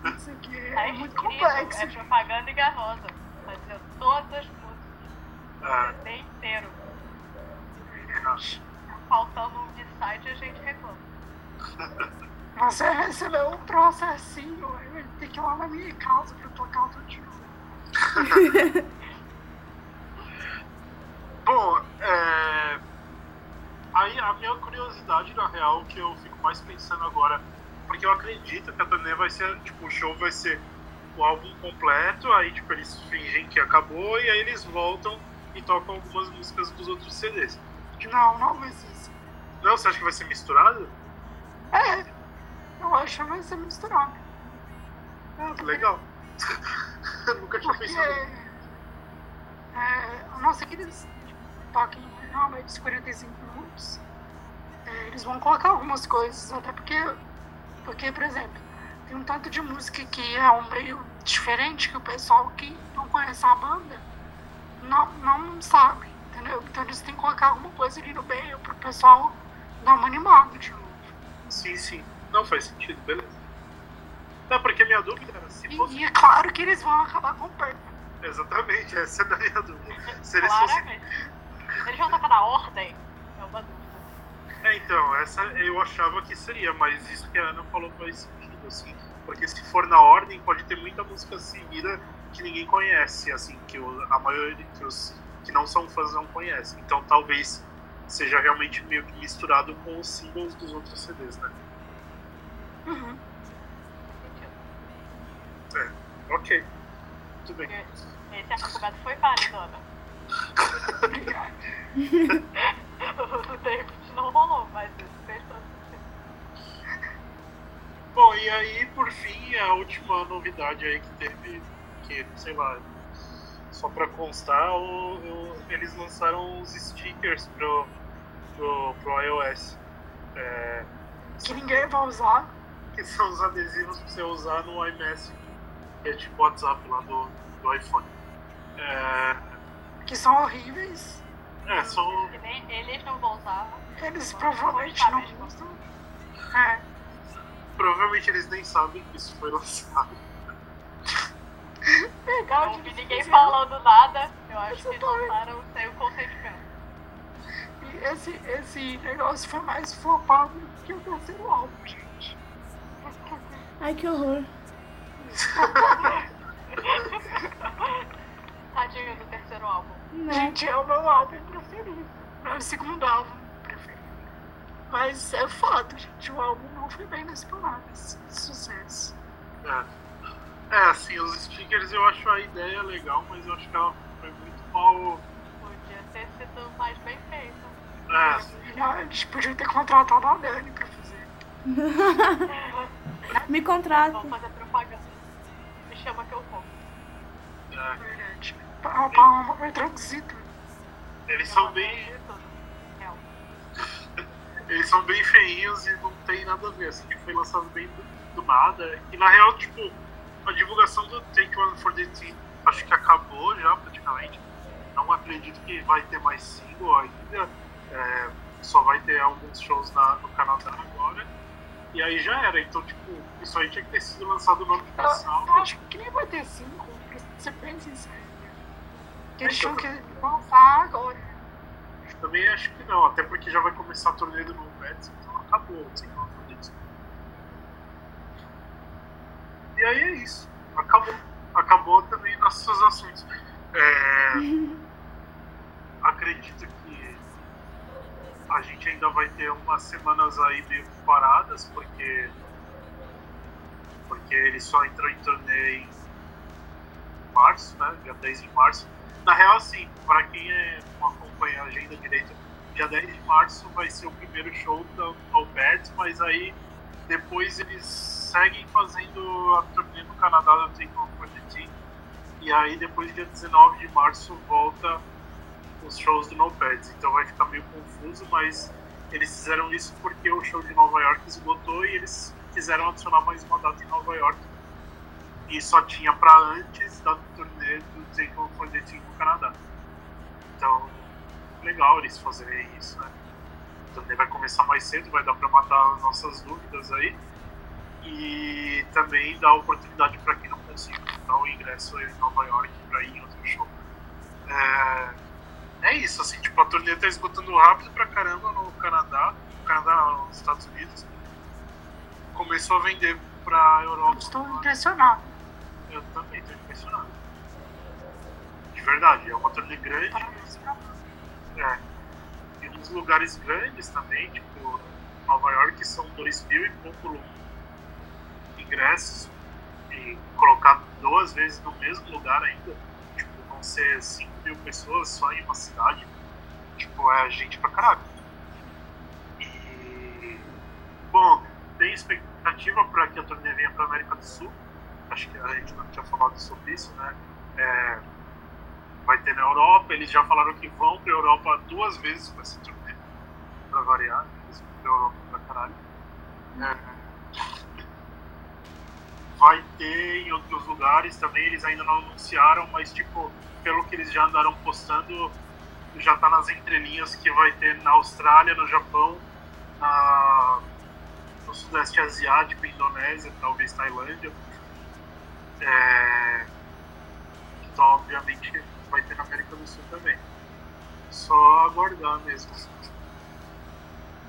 Não sei o que, Tá é muito escrito, complexo. É propaganda enganosa. Dizendo todas as músicas. Ah, O CD inteiro. Faltando um site a gente reclama. Você recebeu um processinho, tem que ir lá na minha casa pra tocar tudo de novo. Bom, é... aí a minha curiosidade, na real, que eu fico mais pensando agora, porque eu acredito que a turnê vai ser, tipo, o show vai ser o álbum completo, aí, tipo, eles fingem que acabou e aí eles voltam e tocam algumas músicas dos outros CDs. Não, não vai ser assim. Não, você acha que vai ser misturado? É, eu acho que vai ser misturado. É, Legal. eu nunca tinha Porque pensado. é, a não ser que eles toquem realmente os 45 é, eles vão colocar algumas coisas, até porque, porque, por exemplo, tem um tanto de música que é um meio diferente que o pessoal que não conhece a banda não, não sabe, entendeu? Então eles têm que colocar alguma coisa ali no meio pro pessoal dar uma animada de novo. Sim, sim. Não faz sentido, beleza. Não, porque a minha dúvida era se fosse. E, e é claro que eles vão acabar com perda. Exatamente, essa é a minha dúvida. Se eles fossem Claramente. Eles vão tocar na ordem? É. É, então, essa eu achava que seria, mas isso que a Ana falou faz sentido, assim. Porque se for na ordem, pode ter muita música seguida que ninguém conhece, assim, que a maioria que os que não são fãs não conhecem. Então talvez seja realmente meio que misturado com os singles dos outros CDs, né? Uhum. Sentido. Ok. Muito bem. Esse argumento foi válido, Ana. Obrigado. o David não rolou, mas isso fez todo sentido. Bom, e aí, por fim, a última novidade aí que teve, que, sei lá, só pra constar, o, o- eles lançaram os stickers pro, pro, pro iOS. É, Que ninguém vai usar. que são os adesivos pra você usar no iMessage, que é tipo o WhatsApp lá do, do iPhone. É, que são horríveis. é, são. Eles não vão usar. Eles Não, provavelmente não usam. É, Provavelmente eles nem sabem que isso foi lançado. legal. Não que ouvi eles ninguém falando nada. Eu acho que eles lançaram sem o consentimento. E esse, esse negócio foi mais flopado que o terceiro álbum, gente. Ai, que horror. Tadinho do terceiro álbum. Né? Gente, é o meu álbum preferido. Meu segundo álbum preferido. Mas é fato, gente. O álbum não foi bem nas palavras. Sucesso. É. é, assim, os stickers eu acho a ideia legal, mas eu acho que ela foi muito mal. Podia ter sido mais bem feito. É, A gente podia ter contratado a Dani pra fazer. Me contrata. Vamos fazer propaganda. Me chama que eu vou. é. Verdade. A Paloma vai traduzir tudo. Eles Eu são bem. Eles são bem feinhos e não tem nada a ver, assim, que foi lançado bem do, do nada. E na real, tipo, a divulgação do Take One for the Team acho que acabou já praticamente. Não acredito que vai ter mais single ainda. É, só vai ter alguns shows na- no Canadá agora. E aí já era. Então, tipo, isso aí tinha que ter sido lançado no ano passado. eu acho que nem vai ter cinco, pra ser bem sincero. Que Eles tinham que lançar agora. Também acho que não, até porque já vai começar a turnê do novo Pets, então acabou o Take On for the Team. E aí é isso. Acabou. Acabou também nossos assuntos. É, acredito que a gente ainda vai ter umas semanas aí meio paradas, porque porque ele só entrou em torneio em março, né? Dia 10 de março. Na real, assim, para quem é, acompanha a agenda direito, dia 10 de março vai ser o primeiro show da Albert, mas aí depois eles seguem fazendo a turnê no Canadá da Take On. E aí depois dia 19 de março volta os shows do No Pads. Então vai ficar meio confuso, mas eles fizeram isso porque o show de Nova York esgotou e eles quiseram adicionar mais uma data em Nova York. E só tinha para antes da turnê do Take On for the Team no Canadá. Então, legal eles fazerem isso, né? A turnê vai começar mais cedo, vai dar para matar nossas dúvidas aí. E também dá oportunidade para quem não conseguiu comprar o ingresso em Nova York para ir em outro show. É, é isso, assim, tipo, a turnê tá esgotando rápido pra caramba no Canadá, no Canadá, nos Estados Unidos. Começou a vender pra Europa. Estou impressionado. Eu também tô impressionado. De verdade, é uma turnê grande. É. E nos lugares grandes também, tipo, Nova York são dois mil e pouco ingressos. E colocar duas vezes no mesmo lugar ainda. Tipo, vão ser 5 mil pessoas só em uma cidade. Tipo, é gente pra caralho. E. Bom, tem expectativa para que a turnê venha pra América do Sul. Acho que a gente não tinha falado sobre isso, né? É, vai ter na Europa. Eles já falaram que vão pra Europa duas vezes com essa turnê. Pra variar. Eles vão pra Europa pra caralho. É, vai ter em outros lugares também, eles ainda não anunciaram, mas tipo, pelo que eles já andaram postando, já tá nas entrelinhas que vai ter na Austrália, no Japão, na, no Sudeste Asiático, Indonésia, talvez Tailândia. É, então, obviamente, vai ter na América do Sul também. Só aguardar mesmo.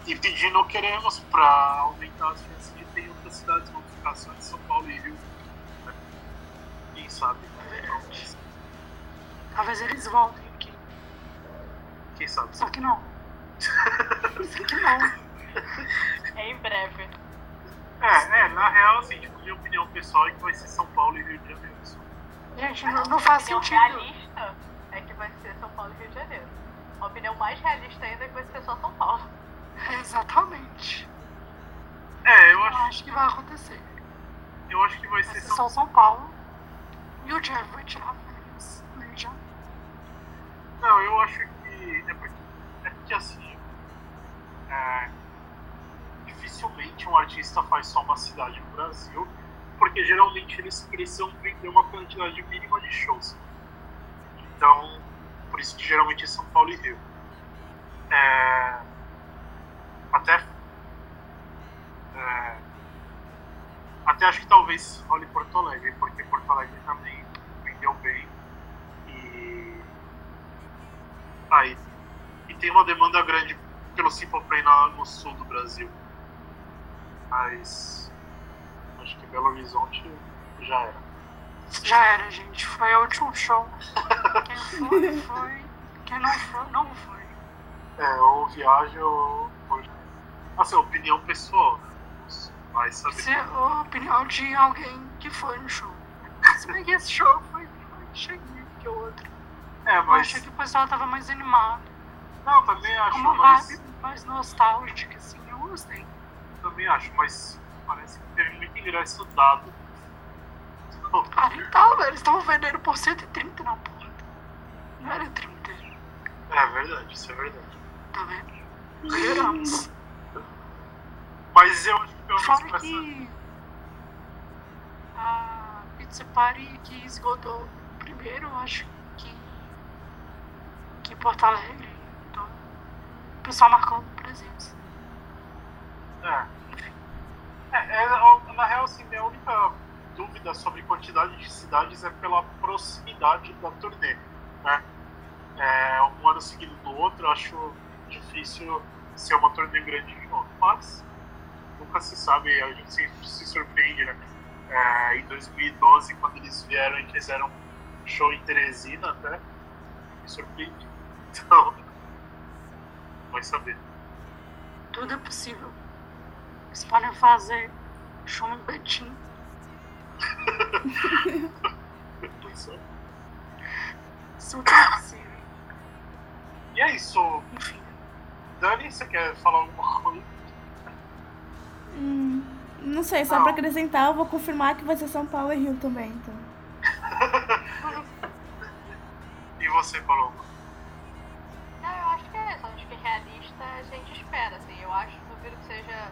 E pedindo queremos para aumentar as chances de ter em outras cidades, não ficar só em São Paulo e Rio. né? Quem sabe? Verdade. Talvez eles voltem aqui. Quem sabe? Só que não. Só que não. Em breve. É, é, na real, assim, tipo, minha opinião pessoal é que vai ser São Paulo e Rio de Janeiro. Gente, não, não faz A opinião sentido. realista é que vai ser São Paulo e Rio de Janeiro. A opinião mais realista ainda é que vai ser só São Paulo. Exatamente. É, eu Eu acho, acho que vai acontecer. eu acho que vai Vai ser ser São só São Paulo. E o Jeff vai tirar férias no Rio de Janeiro. Não, eu acho que. É porque, é porque assim. é, dificilmente um artista faz só uma cidade no Brasil, porque geralmente eles precisam vender uma quantidade mínima de shows. Então, por isso que geralmente é São Paulo e Rio. É, até. é, até acho que talvez role Porto Alegre, porque Porto Alegre também vendeu bem. E Aí. E tem uma demanda grande pelo Simple Play no sul do Brasil. Mas. Acho que Belo Horizonte já era. Já era, gente. Foi o último show. Quem foi, foi. Quem não foi, não foi. É, ou viaja ou. ou- Assim, opinião pessoal, né? Vai saber. É a opinião de alguém que foi no show. Se bem que esse show foi mais cheio que o outro. É, Eu mas. achei que o pessoal tava mais animado. Não, também acho, Uma vibe mais nostálgica, assim. Eu gostei. Também acho, mas parece que teve muito ingresso dado. Então, Ah, então, velho. Eles estavam vendendo por 130 na porta. Não era 30. É verdade, isso é verdade. Tá vendo? Melhoramos. Mas eu acho que pelo menos essa- que a Pizza Party que esgotou primeiro, eu acho que, que Porto Alegre. Então, o pessoal marcou presença. É. É, é, na real, assim, minha única dúvida sobre quantidade de cidades é pela proximidade da turnê, né? É, um ano seguido do outro, acho difícil ser uma turnê grande de novo. Mas nunca se sabe, a gente sempre se surpreende, né? É, em 2012, quando eles vieram e fizeram um show em Teresina, até, me surpreende. Então, vai saber. Tudo é possível. Eles podem fazer show em Betim. Super possível. E é isso. Enfim. Dani, você quer falar alguma coisa? Hum, não sei, só Não. pra acrescentar, eu vou confirmar que vai ser São Paulo e Rio também, então. E você, Paloma? Não, eu acho que é isso. Acho que realista a gente espera, assim. Eu acho, duvido que seja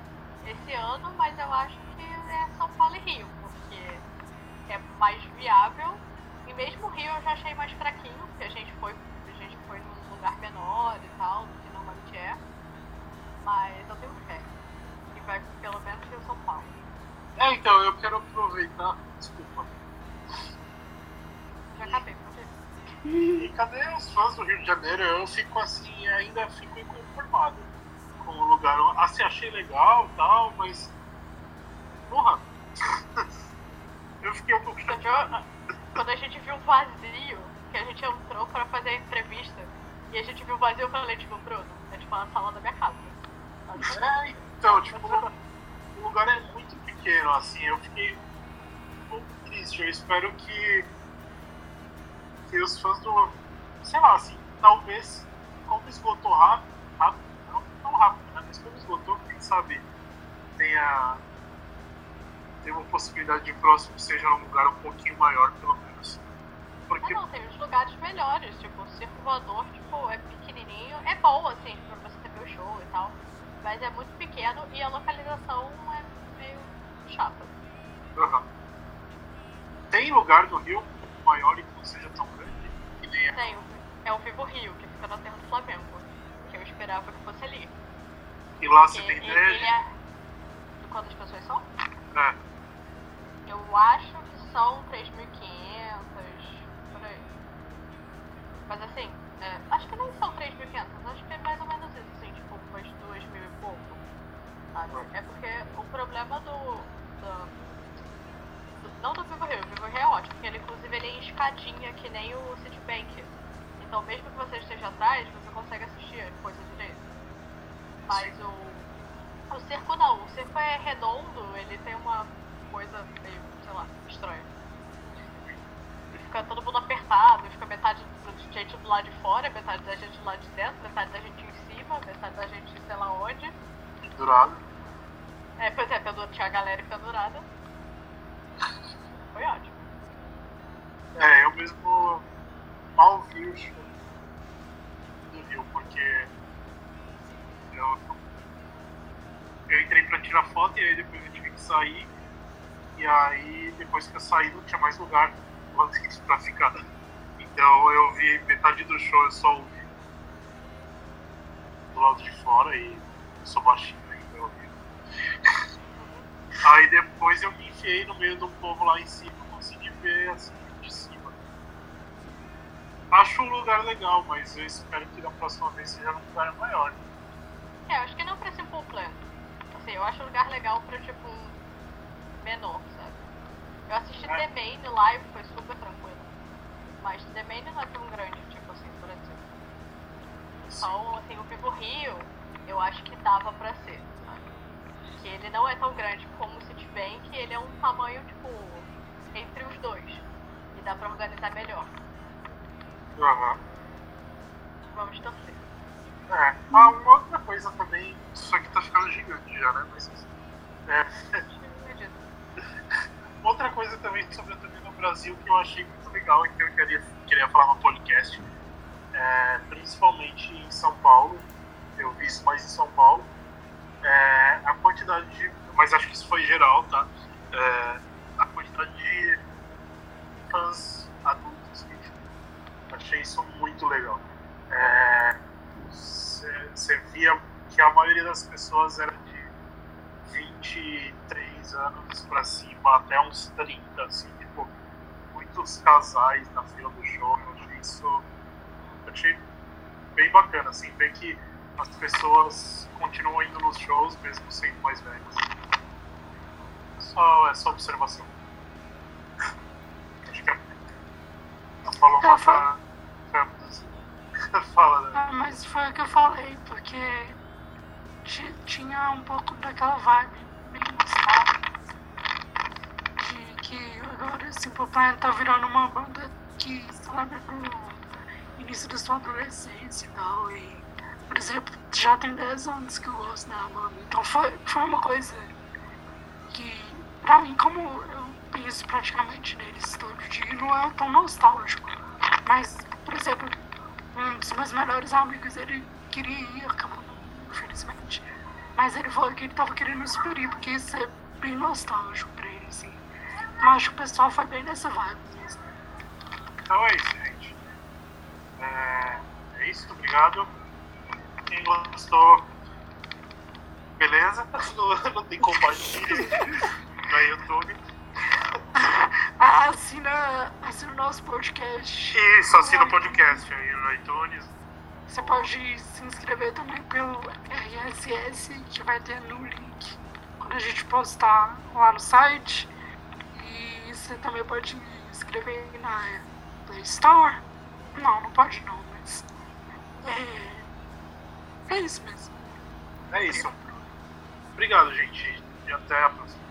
esse ano, mas eu acho que é São Paulo e Rio, porque é mais viável. E mesmo o Rio eu já achei mais fraquinho, porque a gente foi, a gente foi num lugar menor e tal, do que normalmente é. Mas eu tenho fé. Que vai pelo menos ser o São Paulo. É, então, eu quero aproveitar. Desculpa. Já acabei. E cadê os fãs do Rio de Janeiro? Eu fico assim, ainda fico inconformado o lugar. Assim, achei legal e tal, mas. Porra! Eu fiquei um pouco chateado. Quando a gente viu um vazio, que a gente entrou pra fazer a entrevista, e a gente viu o vazio, eu falei, tipo, Bruno, é tipo a sala da minha casa. É, então, tipo, o lugar é muito pequeno, assim, eu fiquei um pouco triste. Eu espero que, que os fãs do. Sei lá, assim, talvez, como esgotou rápido, rápido não tão rápido? Mas como esgotou, quem sabe tenha, tenha uma possibilidade de próximo seja num lugar um pouquinho maior, pelo menos. Não, Porque, não, tem os lugares melhores, tipo, o circo voador, tipo, é pequenininho, é bom, assim, pra você ter o show e tal, mas é muito pequeno e a localização é meio chata. aham. tem lugar no Rio maior e que não seja tão grande, que nem a Tem, é o Vivo Rio, que fica na Terra do Flamengo, que eu esperava que fosse ali. E lá você Porque tem ele, ideia ele é... De quantas pessoas são? é, Eu acho que são 3.500, por aí. Mas assim, é, acho que nem são 3.500, acho que é mais ou menos isso, assim, tipo, umas 2.000 e pouco. sabe? É porque o problema do. do- não do Vivo Rio, o Vivo Rio é ótimo, porque ele inclusive ele é em escadinha, que nem o Citibank. Então mesmo que você esteja atrás, você consegue assistir a coisa direito. Mas o. O cerco não, o cerco é redondo, ele tem uma coisa meio, sei lá, estranha. E fica todo mundo apertado, fica metade da gente do lado de fora, metade da gente do lado de dentro, metade da gente em cima, metade da gente sei lá onde. pendurado. É, pois é, pendu- tinha a galera pendurada. Foi ótimo. É, eu mesmo mal vi o show do Rio, porque eu, eu entrei pra tirar foto e aí depois eu tive que sair. E aí depois que eu saí não tinha mais lugar pra ficar. Então eu vi metade do show, eu só ouvi do lado de fora e eu sou baixinho ainda, eu ouvi. Aí depois eu me enfiei no meio do povo lá em cima consegui ver assim de cima. Acho um lugar legal, mas eu espero que da próxima vez seja num lugar maior. É, eu acho que não pra Simple Plan. Assim, eu acho um lugar legal pra, tipo, um menor, sabe? Eu assisti É. The Main live, foi super tranquilo. Mas The Main não é tão grande, tipo assim, por exemplo. Então, assim, o Vivo Rio, eu acho que dava pra ser, sabe? Que ele não é tão grande como o Citibank, ele é um tamanho, tipo, entre os dois. E dá pra organizar melhor. Aham. Vamos torcer. É. Ah, uma coisa também, isso aqui tá ficando gigante já, né? Mas. É. Outra coisa também sobre a turnê no Brasil que eu achei muito legal e que eu queria, queria falar no podcast, é, principalmente em São Paulo, eu vi isso mais em São Paulo, é, a quantidade de. Mas acho que isso foi geral, tá? É, a quantidade de fãs adultos que achei isso muito legal. Você via que a maioria das pessoas era de 23 anos pra cima, até uns 30, assim, tipo, muitos casais na fila do show. Eu achei isso. Eu achei bem bacana, assim, ver que as pessoas continuam indo nos shows, mesmo sendo mais velhas. Só essa observação. Acho que a falou Eu falo- Fala, né? Ah, mas foi o que eu falei, porque ti- tinha um pouco daquela vibe nostálgica. De que agora Simple Plan tá virando uma banda que celebra o início da sua adolescência e tal. E, por exemplo, já tem 10 anos que eu gosto da banda. Então foi, foi uma coisa que, pra mim, como eu penso praticamente neles todo dia, não é tão nostálgico. Mas, por exemplo, um dos meus melhores amigos, ele queria ir, acabou infelizmente. Mas ele falou que ele tava querendo super ir, porque isso é bem nostálgico pra ele, assim. Eu acho que o pessoal foi bem nessa vibe mesmo. Então é isso, gente. É, é isso, obrigado. Quem gostou, beleza? Não, não tem compartilho no YouTube. Ah, assina, assina o nosso podcast. Isso, assina o podcast aí no iTunes. Você pode se inscrever também pelo RSS, que vai ter no link quando a gente postar lá no site. E você também pode se inscrever na Play Store. Não, não pode não, mas. É, é isso mesmo. É isso. Obrigado, gente. E até a próxima.